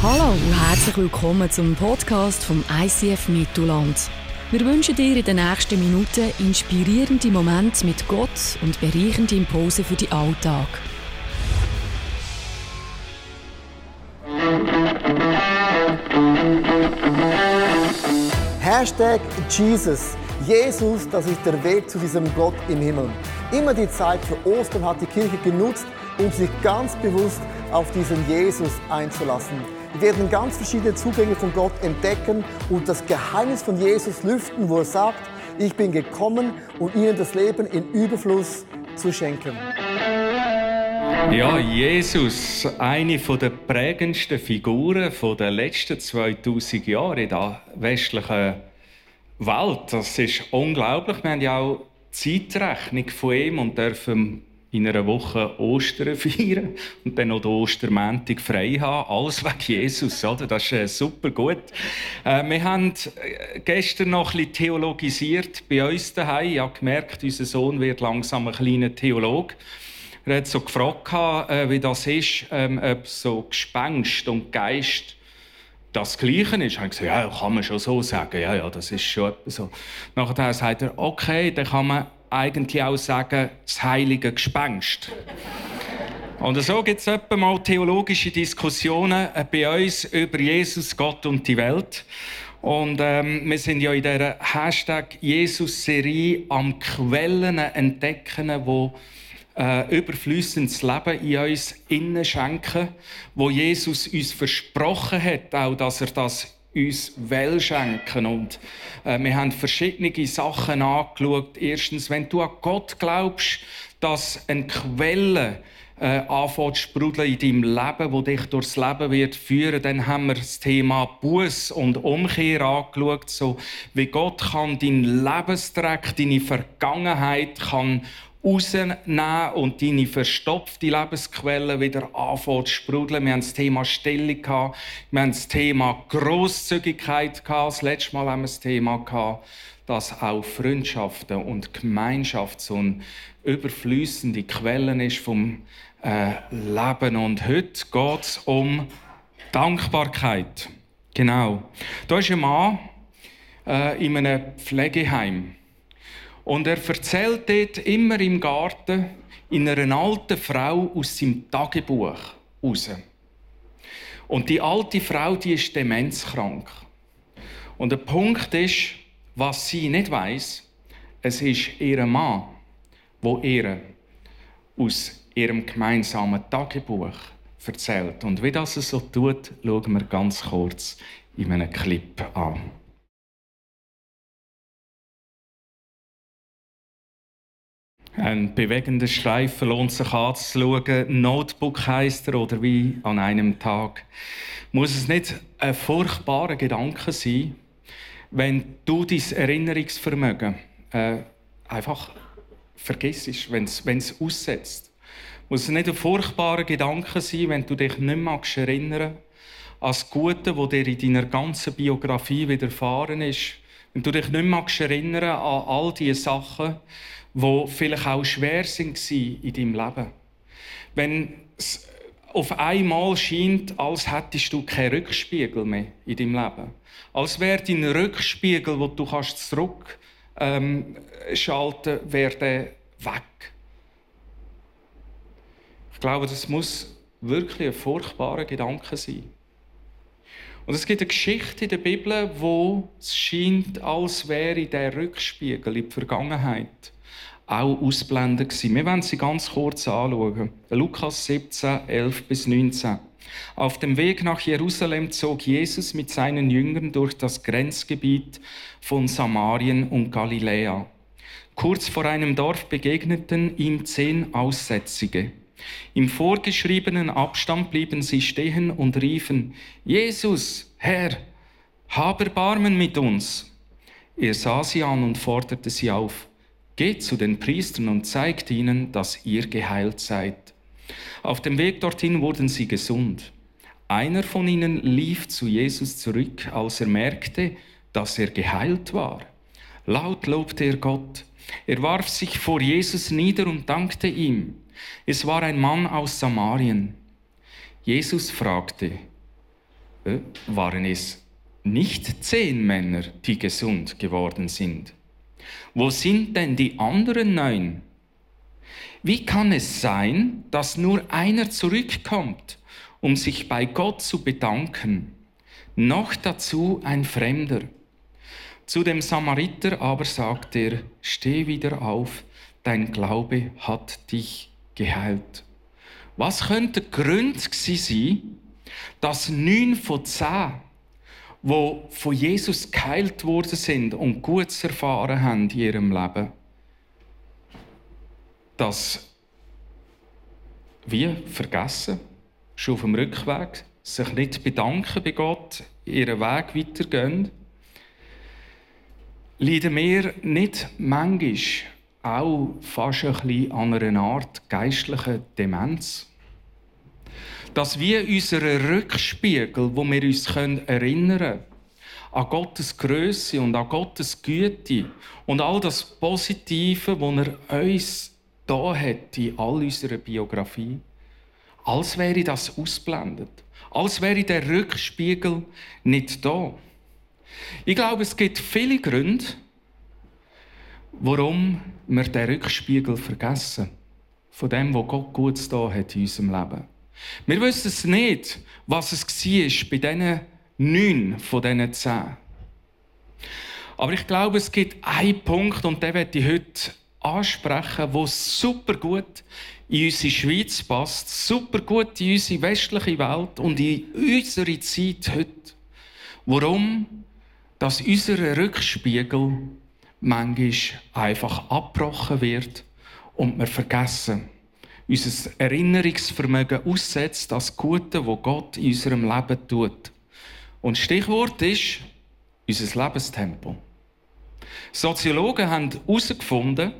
Hallo und herzlich willkommen zum Podcast vom ICF Mittelland. Wir wünschen dir in den nächsten Minuten inspirierende Momente mit Gott und bereichende Impulse für den Alltag. Hashtag Jesus. Jesus, das ist der Weg zu diesem Gott im Himmel. Immer die Zeit für Ostern hat die Kirche genutzt, um sich ganz bewusst auf diesen Jesus einzulassen. Wir werden ganz verschiedene Zugänge von Gott entdecken und das Geheimnis von Jesus lüften, wo er sagt, ich bin gekommen, um ihnen das Leben in Überfluss zu schenken. Ja, Jesus, eine der prägendsten Figuren der letzten 2000 Jahre in der westlichen Welt. Das ist unglaublich. Wir haben ja auch Zeitrechnung von ihm und dürfen in einer Woche Ostern feiern und dann noch den Ostermäntig frei haben. Alles wegen Jesus, oder? Das ist äh, super gut. Äh, wir haben äh, gestern noch ein bisschen theologisiert bei uns daheim. Ich habe gemerkt, unser Sohn wird langsam ein kleiner Theologe. Er hat so gefragt, äh, wie das ist, ähm, ob so Gespenst und Geist das Gleiche ist. Ich habe gesagt, ja, kann man schon so sagen. Ja, ja, das ist schon so. Nachher sagt er, okay, dann kann man eigentlich auch sagen, das heilige Gespenst. Und so gibt es etwa mal theologische Diskussionen äh, bei uns über Jesus, Gott und die Welt. Und ähm, wir sind ja in der Hashtag Jesus-Serie am Quellen entdecken, wo äh, überflüssendes Leben in uns innen schenken, wo Jesus uns versprochen hat, auch dass er das uns will schenken. Und äh, wir haben verschiedene Sachen angeschaut. Erstens, wenn du an Gott glaubst, dass eine Quelle äh, anfängt zu sprudeln in deinem Leben, wo dich durchs Leben wird führen, dann haben wir das Thema Buß und Umkehr angeschaut, so wie Gott kann deinen Lebensdreck, deine Vergangenheit kann rausnehmen und deine verstopfte Lebensquelle wieder anfangen zu sprudeln. Wir haben das Thema Stellung. Wir haben das Thema Grosszügigkeit. Das letzte Mal haben wir das Thema gehabt, dass auch Freundschaften und Gemeinschaft so eine überflüssende Quelle ist vom äh, Leben. Und heute geht es um Dankbarkeit. Genau. Da ist ein Mann äh, in einem Pflegeheim. Und er erzählt dort immer im Garten in einer alten Frau aus seinem Tagebuch raus. Und die alte Frau, die ist demenzkrank. Und der Punkt ist, was sie nicht weiß, es ist ihr Mann, wo ihr aus ihrem gemeinsamen Tagebuch erzählt. Und wie das so tut, schauen wir ganz kurz in einem Clip an. Ein bewegender Streifen lohnt sich anzuschauen. Notebook heisst er oder wie an einem Tag. Muss es nicht ein furchtbarer Gedanke sein, wenn du dein Erinnerungsvermögen äh, einfach vergisst, wenn es aussetzt? Muss es nicht ein furchtbarer Gedanke sein, wenn du dich nicht magst erinnern an das Gute, das dir in deiner ganzen Biografie widerfahren ist? Wenn du dich nicht magst erinnern an all diese Sachen, wo vielleicht auch schwer sind in deinem Leben. Wenn es auf einmal scheint, als hättest du keinen Rückspiegel mehr in deinem Leben. Als wäre dein Rückspiegel, wo du kannst zurück ähm, schalten, weg. Ich glaube, das muss wirklich ein furchtbarer Gedanke sein. Und es gibt eine Geschichte in der Bibel, wo es scheint, als wäre der Rückspiegel in die Vergangenheit auch ausblenden gewesen. Wir werden sie ganz kurz anschauen. Lukas 17, 11 bis 19. Auf dem Weg nach Jerusalem zog Jesus mit seinen Jüngern durch das Grenzgebiet von Samarien und Galiläa. Kurz vor einem Dorf begegneten ihm zehn Aussätzige. Im vorgeschriebenen Abstand blieben sie stehen und riefen, Jesus, Herr, hab Erbarmen mit uns. Er sah sie an und forderte sie auf, Geht zu den Priestern und zeigt ihnen, dass ihr geheilt seid. Auf dem Weg dorthin wurden sie gesund. Einer von ihnen lief zu Jesus zurück, als er merkte, dass er geheilt war. Laut lobte er Gott. Er warf sich vor Jesus nieder und dankte ihm. Es war ein Mann aus Samarien. Jesus fragte, äh, waren es nicht zehn Männer, die gesund geworden sind. Wo sind denn die anderen neun? Wie kann es sein, dass nur einer zurückkommt, um sich bei Gott zu bedanken? Noch dazu ein Fremder. Zu dem Samariter aber sagt er, steh wieder auf, dein Glaube hat dich geheilt. Was könnte der Grund sein, dass neun von zehn, wo von Jesus geheilt worden sind und Gutes erfahren haben in ihrem Leben, das wie vergessen, schon auf dem Rückweg, sich nicht bedanken bei Gott, ihren Weg weitergehen, leiden wir nicht manchmal auch fast ein bisschen an einer Art geistlichen Demenz? Dass wir unseren Rückspiegel, wo wir uns erinnern können, an Gottes Größe und an Gottes Güte und all das Positive, was er uns da hat in all unserer Biografie, als wäre das ausblendet, als wäre der Rückspiegel nicht da. Ich glaube, es gibt viele Gründe, warum wir den Rückspiegel vergessen von dem, was Gott Gutes da hat in unserem Leben. Wir wissen es nicht, was es war bei diesen neun von diesen zehn. Aber ich glaube, es gibt einen Punkt, und den werde ich heute ansprechen, der super gut in unsere Schweiz passt, super gut in unsere westliche Welt und in unsere Zeit heute. Warum? Dass unser Rückspiegel manchmal einfach abgebrochen wird und wir vergessen, unser Erinnerungsvermögen aussetzt das Gute, wo Gott in unserem Leben tut. Und Stichwort ist unser Lebenstempo. Soziologen haben herausgefunden,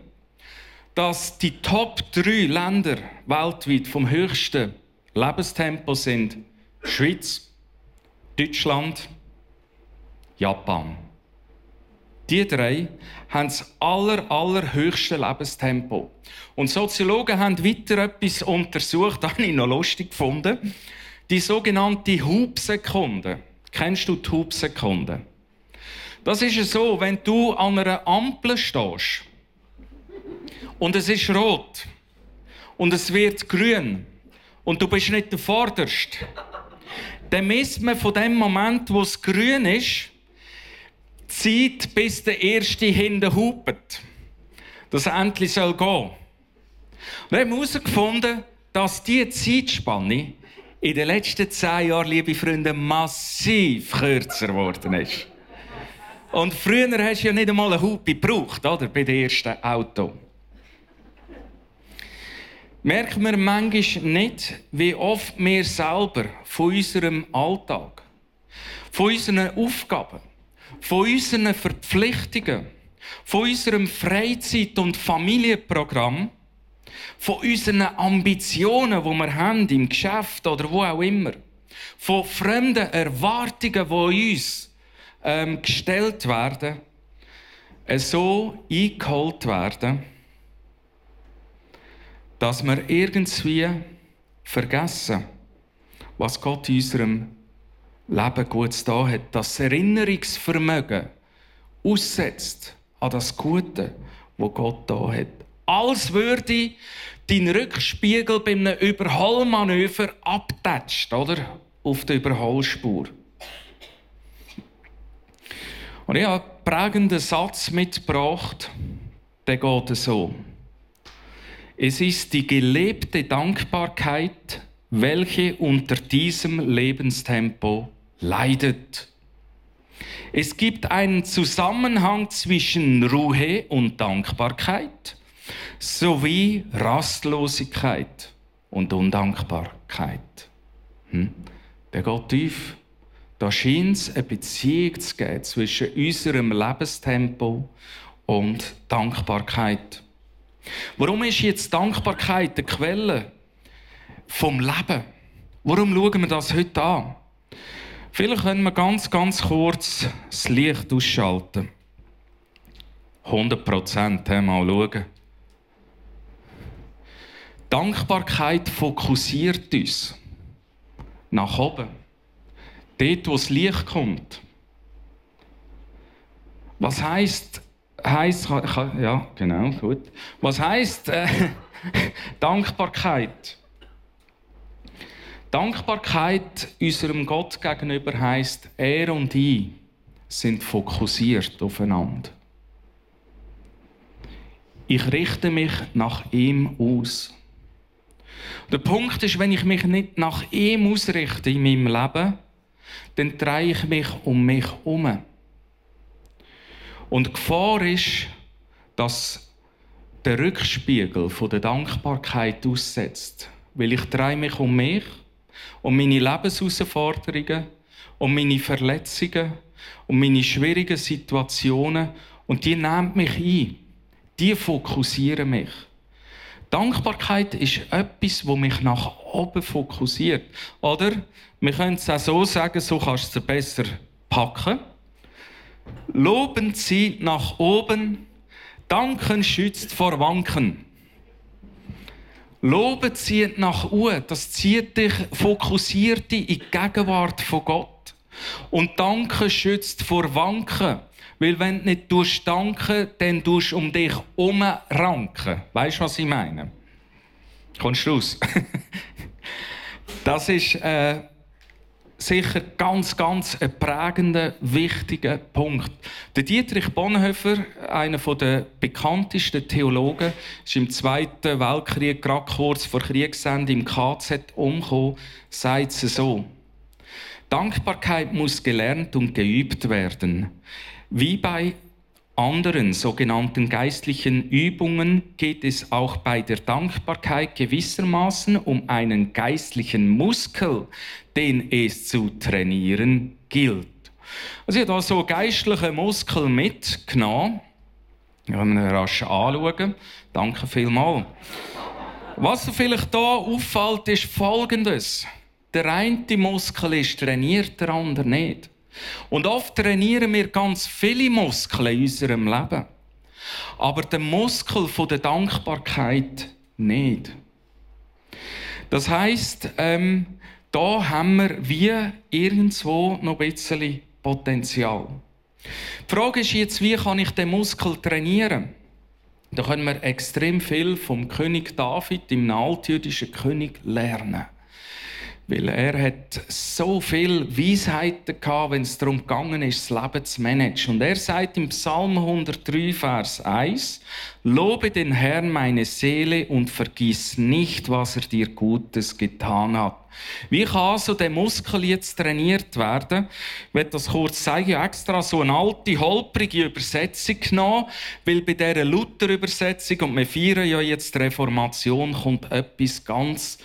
dass die Top 3 Länder weltweit vom höchsten Lebenstempo sind Schweiz, Deutschland, Japan. Die drei haben das aller, allerhöchste Lebenstempo. Und Soziologen haben weiter etwas untersucht, das ich noch lustig gefunden. Die sogenannte Hubsekunde. Kennst du die Hubsekunde? Das ist so, wenn du an einer Ampel stehst und es ist rot und es wird grün und du bist nicht der Vorderste, dann misst man von dem Moment, wo es grün ist, Zeit, bis der Erste hinten hupet. Dass er endlich gehen soll. Wir haben herausgefunden, dass diese Zeitspanne in den letzten zehn Jahren, liebe Freunde, massiv kürzer geworden ist. Und früher hast du ja nicht einmal eine Hupe gebraucht, oder? Bei dem ersten Auto. Merken wir manchmal nicht, wie oft wir selber von unserem Alltag, von unseren Aufgaben, von unseren Verpflichtungen, von unserem Freizeit- und Familienprogramm, von unseren Ambitionen, die wir haben im Geschäft oder wo auch immer, von fremden Erwartungen, die uns ähm, gestellt werden, so eingeholt werden, dass wir irgendwie vergessen, was Gott in unserem Leben Gutes da hat, das Erinnerungsvermögen aussetzt an das Gute, wo Gott da hat. Als würde dein Rückspiegel bei einem Überholmanöver abtätscht, oder? Auf der Überholspur. Und ich habe einen prägenden Satz mitgebracht, der geht so. Es ist die gelebte Dankbarkeit, welche unter diesem Lebenstempo leidet. Es gibt einen Zusammenhang zwischen Ruhe und Dankbarkeit sowie Rastlosigkeit und Undankbarkeit. Hm? Der geht tief. Da scheint es eine Beziehung zu geben zwischen unserem Lebenstempo und Dankbarkeit. Warum ist jetzt Dankbarkeit die Quelle vom Leben? Warum schauen wir das heute an? Vielleicht können wir ganz, ganz kurz das Licht ausschalten. 100 Prozent, mal schauen. Dankbarkeit fokussiert uns nach oben. Dort, wo das Licht kommt. Was heißt heißt ja genau gut. Was heißt äh, Dankbarkeit? Dankbarkeit unserem Gott gegenüber heißt, er und ich sind fokussiert aufeinander. Ich richte mich nach ihm aus. Der Punkt ist, wenn ich mich nicht nach ihm ausrichte in meinem Leben, dann drehe ich mich um mich herum. Und die Gefahr ist, dass der Rückspiegel von der Dankbarkeit aussetzt. Weil ich drehe mich um mich, um meine Lebensherausforderungen, um meine Verletzungen, um meine schwierigen Situationen und die nehmen mich ein. Die fokussieren mich. Dankbarkeit ist etwas, wo mich nach oben fokussiert. Oder wir können es auch so sagen, so kannst du es besser packen. Loben zieht nach oben, Danken schützt vor Wanken. Loben zieht nach oben, das zieht dich, fokussiert in die Gegenwart von Gott. Und Danken schützt vor Wanken. Weil wenn du nicht danken danken, dann tust um dich umranken. Weißt du, was ich meine? Kommst du raus? das ist äh, sicher ganz, ganz ein prägender, wichtiger Punkt. Der Dietrich Bonhoeffer, einer der bekanntesten Theologen, ist im Zweiten Weltkrieg gerade kurz vor Kriegsende im KZ umgekommen, sagt es so. Dankbarkeit muss gelernt und geübt werden. Wie bei anderen sogenannten geistlichen Übungen geht es auch bei der Dankbarkeit gewissermaßen um einen geistlichen Muskel, den es zu trainieren gilt. Also ich habe hier so geistliche Muskel mitgenommen. Wir können ihn rasch anschauen. Danke vielmals. Was vielleicht hier auffällt, ist Folgendes. Der eine Muskel ist trainiert, der andere nicht. Und oft trainieren wir ganz viele Muskeln in unserem Leben. Aber den Muskel der Dankbarkeit nicht. Das heißt, ähm, da haben wir wie irgendwo noch ein bisschen Potenzial. Die Frage ist jetzt, wie kann ich den Muskel trainieren? Da können wir extrem viel vom König David, dem altjüdischen König, lernen. Weil er hat so viel Weisheiten gehabt, wenn es darum gegangen ist, das Leben zu managen. Und er sagt im Psalm 103, Vers 1, Lobe den Herrn meine Seele und vergiss nicht, was er dir Gutes getan hat. Wie kann also der Muskel jetzt trainiert werden? Ich werde das kurz sagen. Ich habe extra so eine alte, holprige Übersetzung genommen, weil bei dieser Luther-Übersetzung, und wir feiern ja jetzt die Reformation, kommt etwas ganz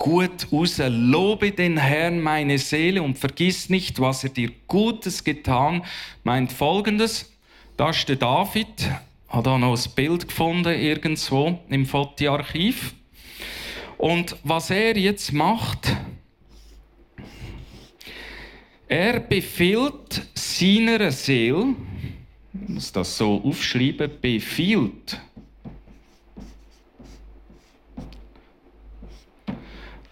gut raus. Lobe den Herrn meine Seele und vergiss nicht, was er dir Gutes getan, meint folgendes. Da ist der David, hat da noch ein Bild gefunden irgendwo im Fotoarchiv. Und was er jetzt macht, er befiehlt seiner Seele, ich muss das so aufschreiben, befiehlt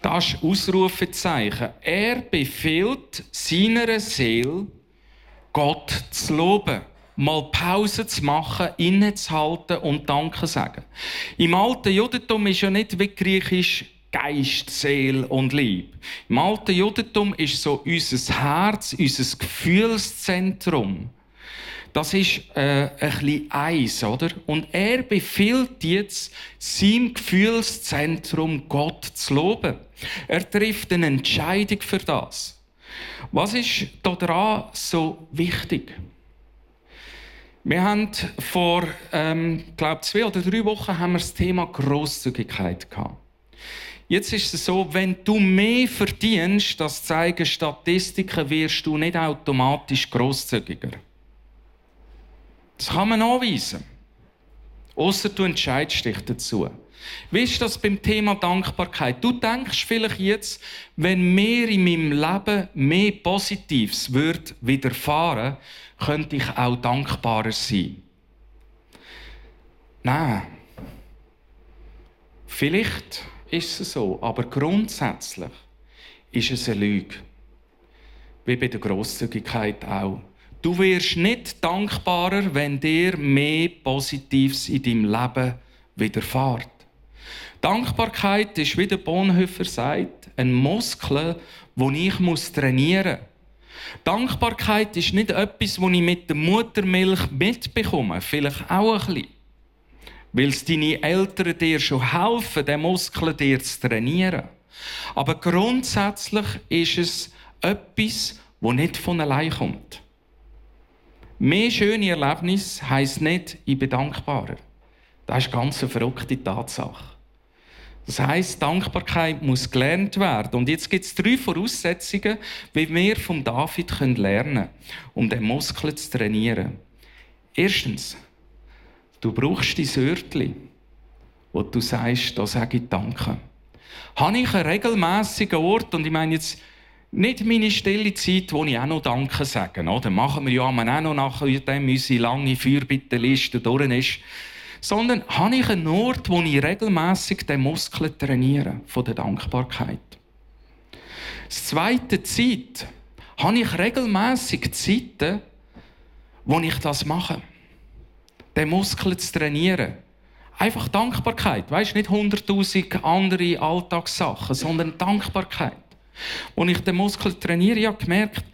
Das ist Ausrufezeichen. Er befiehlt seiner Seele, Gott zu loben. Mal Pause zu machen, innezuhalten und Danke sagen. Im alten Judentum ist ja nicht wie griechisch Geist, Seele und Lieb. Im alten Judentum ist so unser Herz, unser Gefühlszentrum. Das ist äh, ein bisschen eins, oder? Und er befiehlt jetzt, sein Gefühlszentrum Gott zu loben. Er trifft eine Entscheidung für das. Was ist daran so wichtig? Wir haben vor, ähm, glaube zwei oder drei Wochen haben wir das Thema Großzügigkeit gehabt. Jetzt ist es so, wenn du mehr verdienst, das zeigen Statistiken, wirst du nicht automatisch großzügiger. Das kann man nachweisen. Außer du entscheidest dich dazu. Wie ist das beim Thema Dankbarkeit? Du denkst vielleicht jetzt, wenn mir in meinem Leben mehr Positives wird widerfahren, könnte ich auch dankbarer sein. Nein. Vielleicht ist es so, aber grundsätzlich ist es eine Lüge. wie bei der Grosszügigkeit auch. Du wirst nicht dankbarer, wenn dir mehr Positives in deinem Leben widerfährt. Dankbarkeit ist, wie der Bonhoeffer sagt, ein Muskel, den ich trainieren muss. Dankbarkeit ist nicht etwas, das ich mit der Muttermilch mitbekomme. Vielleicht auch ein bisschen. Weil es deine Eltern dir schon helfen, den Muskel dir zu trainieren. Aber grundsätzlich ist es etwas, das nicht von allein kommt. Mehr schöne Erlebnis heisst nicht, ich bin dankbarer. Das ist ganz eine verrückte Tatsache. Das heißt, Dankbarkeit muss gelernt werden. Und jetzt gibt es drei Voraussetzungen, wie wir von David lernen können, um den Muskel zu trainieren. Erstens, du brauchst die Sörtli, wo du sagst, da sage ich Danke. Habe ich einen regelmäßigen Ort, und ich meine jetzt nicht meine stille Zeit, wo ich auch noch Danke sage. Oder machen wir ja auch noch nachdem unsere lange Feuerbittenliste durch ist sondern habe ich einen Ort, wo ich regelmäßig den Muskel trainiere von der Dankbarkeit. Das zweite Zeit habe ich regelmäßig Zeiten, wo ich das mache, den Muskel zu trainieren. Einfach Dankbarkeit, weißt nicht hunderttausend andere Alltagssachen, sondern Dankbarkeit. Als ich den Muskel trainiere, ich gemerkt,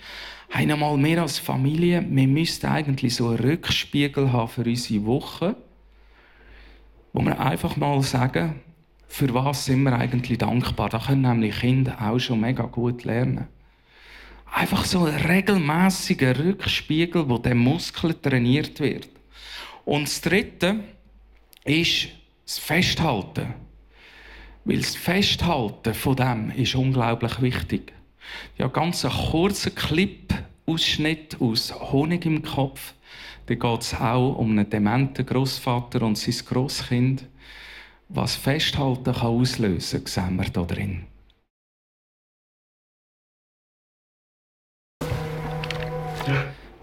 einmal mehr als Familie, wir müssten eigentlich so einen Rückspiegel haben für unsere Woche wo wir einfach mal sagen, für was sind wir eigentlich dankbar. Da können nämlich Kinder auch schon mega gut lernen. Einfach so ein regelmäßiger Rückspiegel, wo der Muskel trainiert wird. Und das Dritte ist das Festhalten. Weil das Festhalten von dem ist unglaublich wichtig. Ja, ganz ein kurzer Clip-Ausschnitt aus Honig im Kopf da geht es auch um einen dementen Großvater und sein Großkind. Was Festhalten kann auslösen kann, sehen wir hier drin.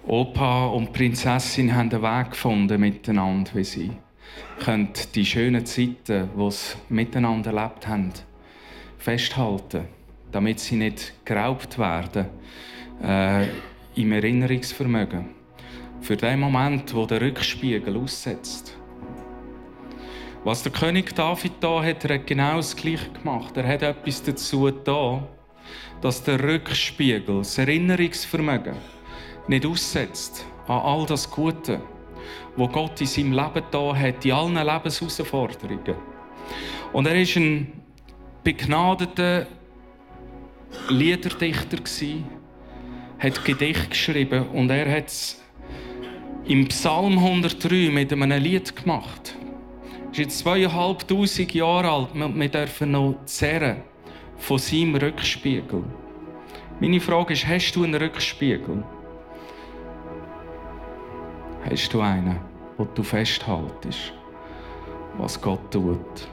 Opa und Prinzessin haben einen Weg gefunden miteinander, wie sie können die schönen Zeiten, die sie miteinander erlebt haben, festhalten, damit sie nicht geraubt werden äh, im Erinnerungsvermögen für den Moment, wo der Rückspiegel aussetzt. Was der König David da hat, er hat genau das Gleiche gemacht. Er hat etwas dazu da, dass der Rückspiegel, das Erinnerungsvermögen, nicht aussetzt an all das Gute, wo Gott in seinem Leben da hat, in allen Lebensherausforderungen. Und er ist ein begnadeter Liederdichter hat Gedicht geschrieben und er hat es im Psalm 103 mit einem Lied gemacht. Er ist jetzt zweieinhalbtausend Jahre alt wir dürfen noch zehren von seinem Rückspiegel. Meine Frage ist, hast du einen Rückspiegel? Hast du einen, wo du festhaltest, was Gott tut?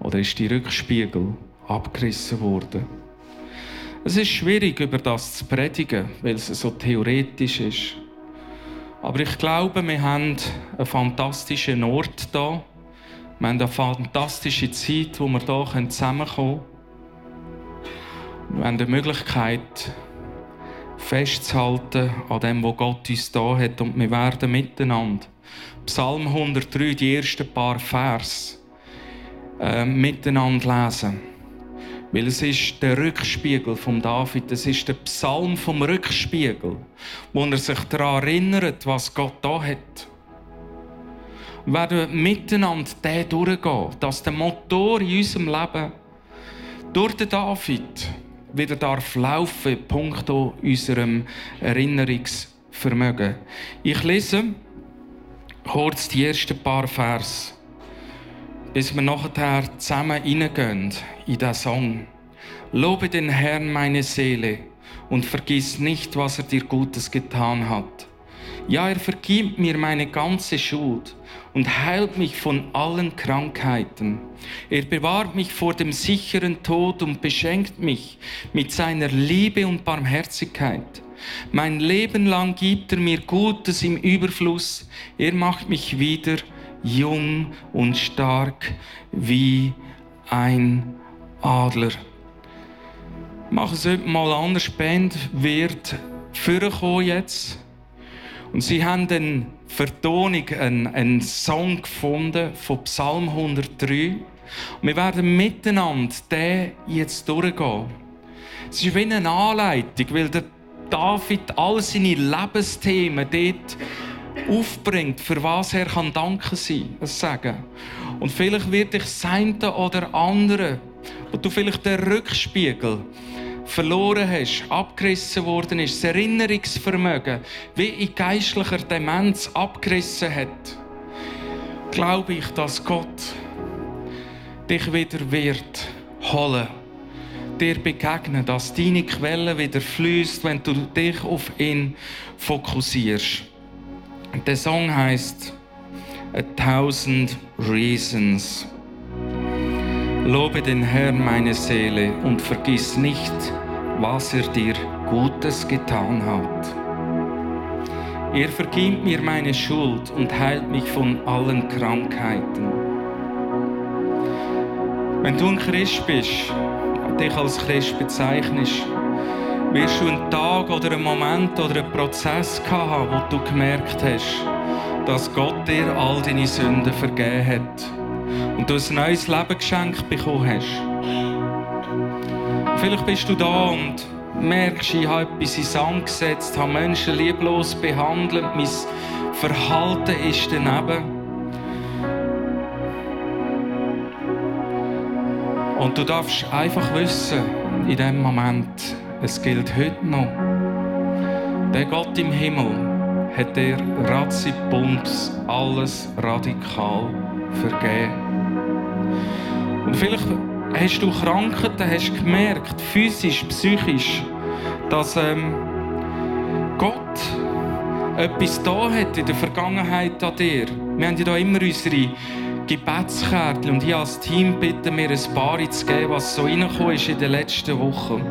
Oder ist die Rückspiegel abgerissen worden? Es ist schwierig, über das zu predigen, weil es so theoretisch ist. Aber ich glaube, wir haben einen fantastischen Ort hier. Wir haben eine fantastische Zeit, wo wir hier zusammenkommen können. Wir haben die Möglichkeit, festzuhalten an dem, was Gott uns da hat. Und wir werden miteinander Psalm 103, die ersten paar Vers, äh, miteinander lesen. Weil es ist der Rückspiegel von David, es ist der Psalm vom Rückspiegel, wo er sich daran erinnert, was Gott da hat. Wir werden miteinander durchgehen, dass der Motor in unserem Leben durch den David wieder darf laufen, punkto unserem Erinnerungsvermögen. Ich lese kurz die ersten paar Vers bis wir nachher zusammen reingehen in den Song. Lobe den Herrn meine Seele und vergiss nicht, was er dir Gutes getan hat. Ja, er vergibt mir meine ganze Schuld und heilt mich von allen Krankheiten. Er bewahrt mich vor dem sicheren Tod und beschenkt mich mit seiner Liebe und Barmherzigkeit. Mein Leben lang gibt er mir Gutes im Überfluss. Er macht mich wieder jung und stark wie ein Adler. machen es heute mal anders. Band wird vorkommen jetzt. Und sie haben eine Vertonung, einen, einen Song gefunden von Psalm 103. Und wir werden miteinander den jetzt durchgehen. Es ist wie eine Anleitung, weil der David all seine Lebensthemen dort aufbringt, für was er kann Danke sein, sagen. Und vielleicht wird dich das eine oder andere, wo du vielleicht den Rückspiegel verloren hast, abgerissen worden ist, das Erinnerungsvermögen wie in geistlicher Demenz abgerissen hat, glaube ich, dass Gott dich wieder wird holen, dir begegnen, dass deine Quelle wieder fließt, wenn du dich auf ihn fokussierst. Der Song heißt A Thousand Reasons. Lobe den Herrn, meine Seele, und vergiss nicht, was er dir Gutes getan hat. Er vergibt mir meine Schuld und heilt mich von allen Krankheiten. Wenn du ein Christ bist, dich als Christ bezeichnest, wirst du einen Tag oder einen Moment oder einen Prozess haben, wo du gemerkt hast, dass Gott dir all deine Sünden vergeben hat und du ein neues Leben geschenkt bekommen hast. Vielleicht bist du da und merkst, ich habe etwas in Sand gesetzt, habe Menschen lieblos behandelt, mein Verhalten ist daneben. Und du darfst einfach wissen, in dem Moment, es gilt heute noch. Der Gott im Himmel hat dir Ratzibums alles radikal vergeben. Vielleicht hast du Krankheiten, hast gemerkt, physisch, psychisch, dass ähm, Gott etwas da hat in der Vergangenheit an dir. Wir haben ja da immer unsere Gebetskärtchen und ich als Team bitte mir ein paar zu geben, was so reingekommen ist in den letzten Wochen.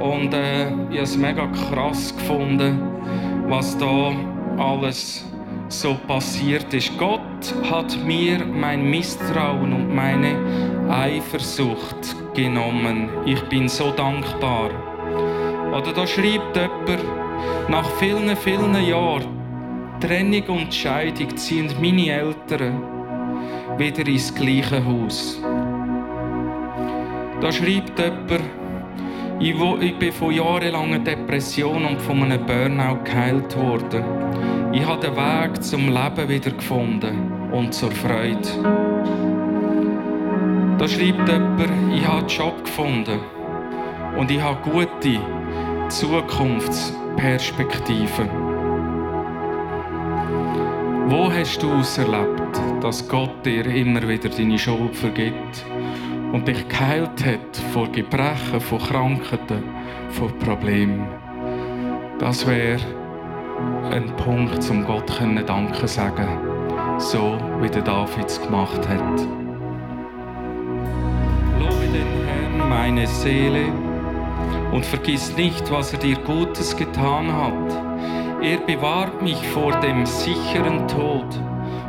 Und äh, ich habe es mega krass gefunden, was da alles so passiert ist. Gott hat mir mein Misstrauen und meine Eifersucht genommen. Ich bin so dankbar. Oder da schreibt jemand, nach vielen, vielen Jahren Trennung und Scheidung ziehen meine Eltern wieder ins gleiche Haus. Da schreibt jemand, ich bin von jahrelangen Depressionen und von einem Burnout geheilt worden. Ich habe den Weg zum Leben wieder gefunden und zur Freude. Da schreibt jemand, ich habe einen Job gefunden und ich habe gute Zukunftsperspektiven. Wo hast du es erlebt, dass Gott dir immer wieder deine Schuld vergibt und dich geheilt hat vor Gebrechen, vor Krankheiten, vor Problemen? Das wäre ein Punkt, um Gott Danke sagen so wie der David es gemacht hat. Lobe den Herrn, meine Seele, und vergiss nicht, was er dir Gutes getan hat. Er bewahrt mich vor dem sicheren Tod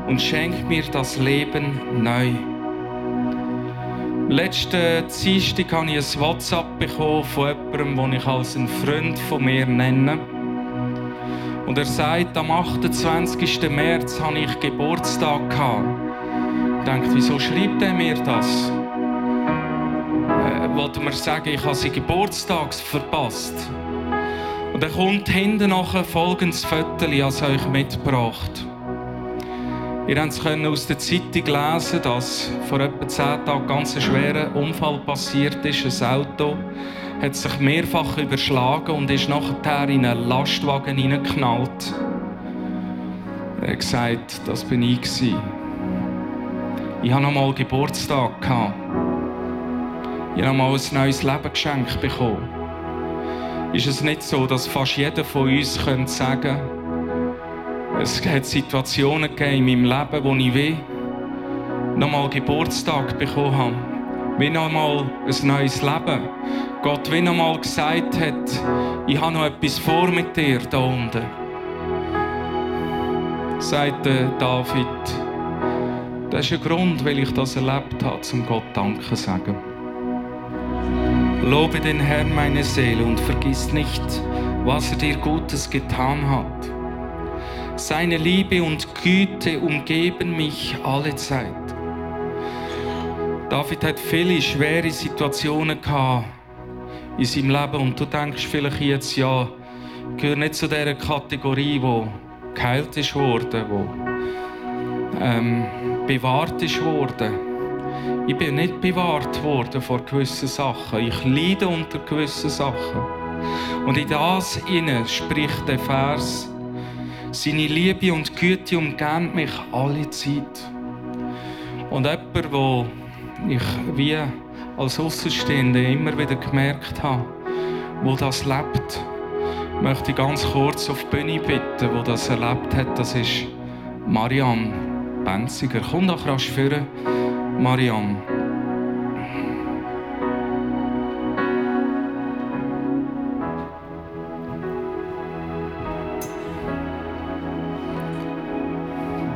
und schenkt mir das Leben neu. Letzten Dienstag habe ich ein WhatsApp bekommen von jemandem, den ich als einen Freund von mir nenne. Und er sagt, am 28. März habe ich Geburtstag gehabt. Ich denke, wieso schreibt er mir das? Äh, wollte mir sagen, ich habe seinen Geburtstag verpasst. Und er kommt hinten nachher folgendes Foto, als euch mitgebracht. Ihr könnt es aus der Zeitung lesen, dass vor etwa zehn Tagen ganz ein schwerer Unfall passiert ist. Ein Auto hat sich mehrfach überschlagen und ist nachher in einen Lastwagen hineingeknallt. Er hat gesagt, das bin ich. Ich hatte noch mal Geburtstag. Ich habe noch mal ein neues Leben geschenkt bekommen. Ist es nicht so, dass fast jeder von uns könnte sagen es hat Situationen in meinem Leben, wo ich noch mal Geburtstag bekommen habe. Wie noch mal ein neues Leben. Gott wie noch mal gesagt hat, ich habe noch etwas vor mit dir da unten. Sagt David, das ist ein Grund, weil ich das erlebt habe, zum Gott Danke sagen. Lobe den Herrn meine Seele und vergiss nicht, was er dir Gutes getan hat. Seine Liebe und Güte umgeben mich alle Zeit. David hat viele schwere Situationen in seinem Leben und du denkst vielleicht jetzt, ja, gehört nicht zu dieser Kategorie, wo geheilt ist worden, wo ähm, bewahrt ist worden. Ich bin nicht bewahrt worden vor gewissen Sachen. Ich leide unter gewissen Sachen. Und in das inne spricht der Vers, seine Liebe und Güte umgeben mich alle Zeit. Und jemand, wo ich wie als Außenstehender immer wieder gemerkt habe, wo das lebt, möchte ich ganz kurz auf die Bühne bitten, wo das erlebt hat. Das ist Marianne Benziger. Komm doch rasch führen, Marianne.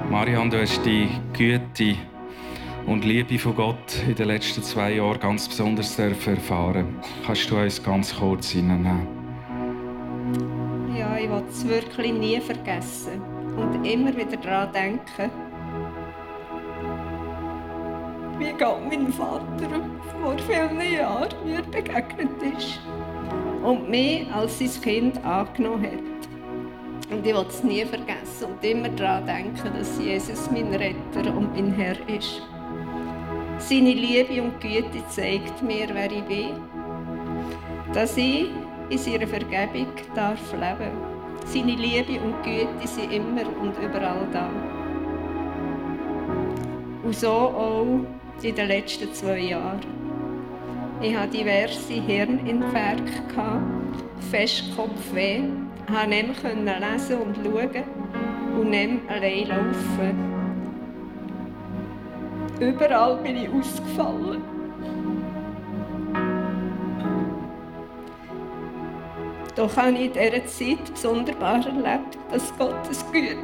Marianne, du hast die Güte und Liebe von Gott in den letzten zwei Jahren ganz besonders erfahren. Kannst du uns ganz kurz hineinnehmen? Ja, ich will es wirklich nie vergessen und immer wieder daran denken, wie Gott mein Vater vor vielen Jahren mir begegnet ist und mich als sein Kind angenommen hat. Und ich will es nie vergessen und immer daran denken, dass Jesus mein Retter und mein Herr ist. Seine Liebe und Güte zeigt mir, wer ich bin. Dass ich in seiner Vergebung darf leben Seine Liebe und Güte sind immer und überall da. Und so auch in den letzten zwei Jahren. Ich hatte diverse Hirninfarkte, Festkopfweh, konnte nicht mehr lesen und schauen und nicht allein laufen. Überall bin ich ausgefallen. Doch habe ich in dieser Zeit sonderbar erlebt, dass Gottes Güte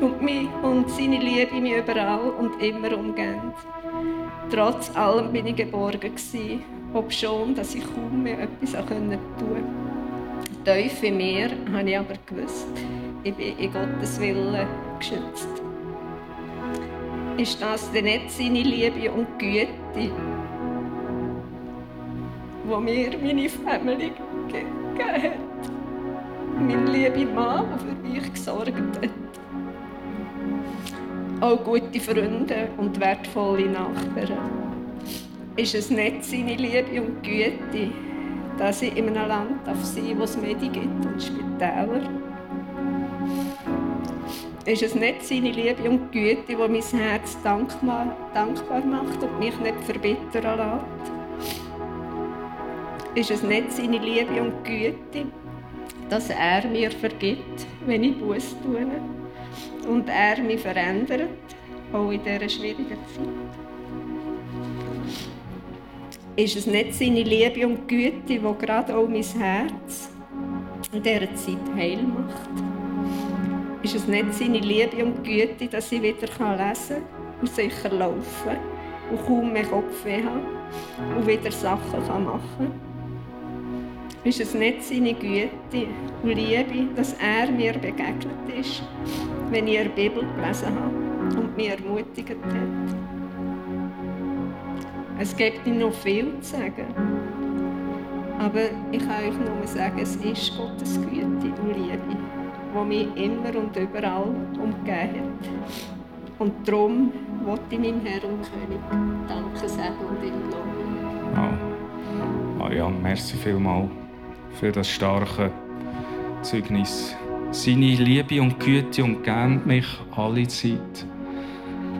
und mich und seine Liebe mich überall und immer umgehen. Trotz allem bin ich geborgen gewesen, obschon, dass ich kaum mehr etwas tun konnte. Tief in mir habe ich aber gewusst, ich bin in Gottes Willen geschützt ist das denn nicht seine Liebe und Güte, wo mir meine Familie gegeben hat. Mein lieber Mann, der für mich gesorgt hat. Auch gute Freunde und wertvolle Nachbarn. Ist es nicht seine Liebe und Güte, dass ich in einem Land auf sie, wo es Medi gibt und Spitäler? Ist es nicht seine Liebe und Güte, die mein Herz dankbar, dankbar macht und mich nicht verbittern lässt? Ist es nicht seine Liebe und Güte, dass er mir vergibt, wenn ich Buß tue und er mich verändert, auch in dieser schwierigen Zeit? Ist es nicht seine Liebe und Güte, die gerade auch mein Herz in dieser Zeit heil macht? Ist es nicht seine Liebe und Güte, dass ich wieder lesen kann und sicher laufen und kaum mehr Kopfweh habe und wieder Sachen machen kann? Ist es nicht seine Güte und Liebe, dass er mir begegnet ist, wenn ich die Bibel gelesen habe und mich ermutigt hat? Es gibt nicht noch viel zu sagen. Aber ich kann euch nur sagen, es ist Gottes Güte und Liebe der mich immer und überall umgeben hat. Und darum wollte ich meinem Herrn und König Danke sagen und ihm loben. Oh. Marianne, merci vielmals für das starke Zeugnis. Seine Liebe und Güte umgeben mich alle Zeit.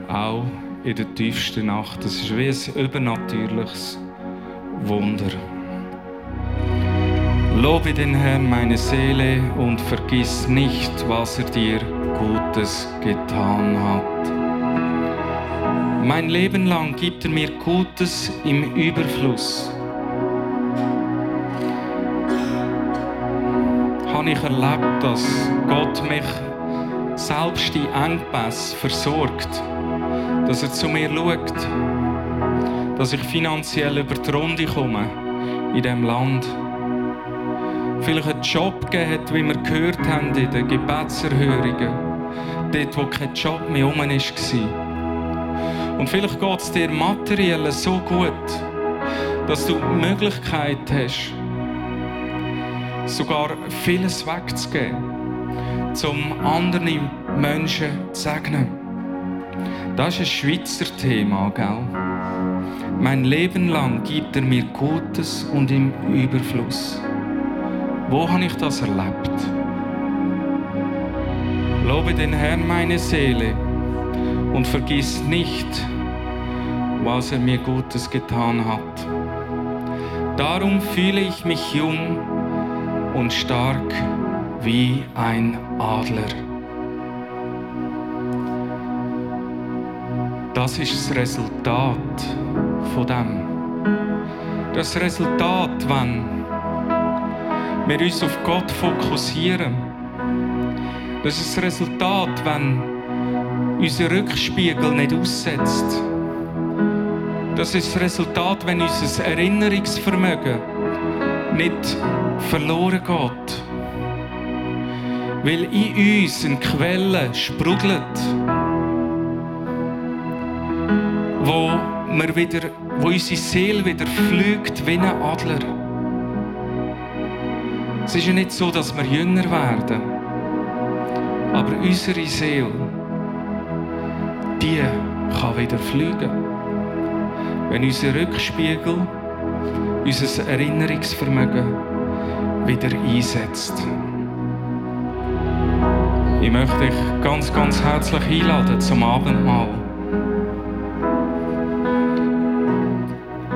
Auch in der tiefsten Nacht. Das ist wie ein übernatürliches Wunder. Lobe den Herrn meine Seele und vergiss nicht, was er dir Gutes getan hat. Mein Leben lang gibt er mir Gutes im Überfluss. Habe ich erlebt, dass Gott mich selbst die Engpässe versorgt, dass er zu mir schaut, dass ich finanziell über die Runde komme in diesem Land. Vielleicht einen Job gegeben hat, wie wir gehört haben in den Gebetserhörungen. Dort, wo kein Job mehr rum war. Und vielleicht geht es dir materiell so gut, dass du die Möglichkeit hast, sogar vieles wegzugeben, um anderen Menschen zu segnen. Das ist ein Schweizer Thema, gell? Mein Leben lang gibt er mir Gutes und im Überfluss. Wo habe ich das erlebt? Lobe den Herrn meine Seele und vergiss nicht, was er mir Gutes getan hat. Darum fühle ich mich jung und stark wie ein Adler. Das ist das Resultat von dem. Das Resultat, wenn wir uns auf Gott fokussieren. Das ist das Resultat, wenn unser Rückspiegel nicht aussetzt. Das ist das Resultat, wenn unser Erinnerungsvermögen nicht verloren geht. Weil in uns eine Quelle sprudelt, wo, wir wieder, wo unsere Seele wieder fliegt wie ein Adler. Es ist ja nicht so, dass wir jünger werden, aber unsere Seele, die kann wieder fliegen. Wenn unser Rückspiegel, unser Erinnerungsvermögen wieder einsetzt. Ich möchte dich ganz, ganz herzlich einladen zum Abendmahl.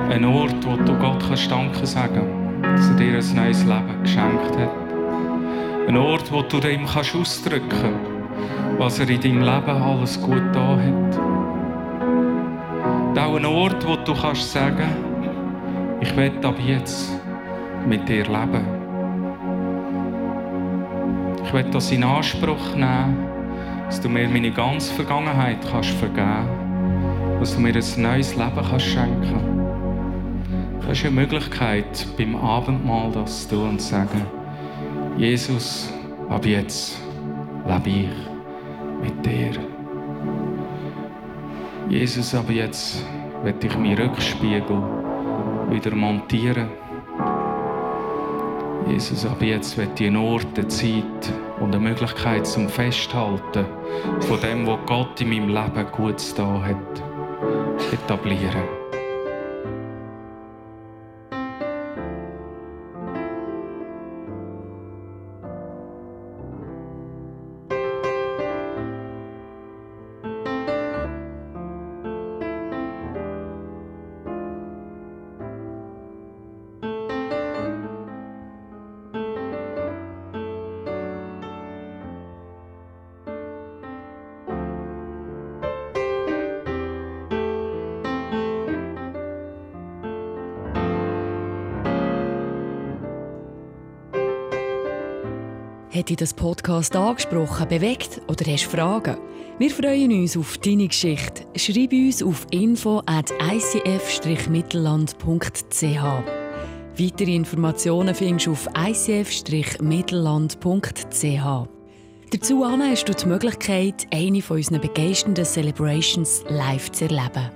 Ein Ort, wo du Gott kannst Danke sagen dass er dir ein neues Leben geschenkt hat. Ein Ort, wo du ihm kannst ausdrücken kannst, was er in deinem Leben alles gut da hat. Und auch ein Ort, wo du kannst sagen ich werde ab jetzt mit dir leben. Ich werde das in Anspruch nehmen, dass du mir meine ganze Vergangenheit kannst vergeben dass du mir ein neues Leben kannst schenken Du hast eine Möglichkeit, beim Abendmahl das zu tun und zu sagen, Jesus, ab jetzt lebe ich mit dir. Jesus, ab jetzt werde ich meinen Rückspiegel wieder montieren. Jesus, ab jetzt wird die Ort, eine Zeit und eine Möglichkeit zum Festhalten von dem, was Gott in meinem Leben gut da hat, etablieren. Hat dich das Podcast angesprochen, bewegt oder hast Fragen? Wir freuen uns auf deine Geschichte. Schreib uns auf info at icf-mittelland.ch. Weitere Informationen findest du auf icf-mittelland.ch. Dazu hast du die Möglichkeit, eine von unseren begeisternden Celebrations live zu erleben.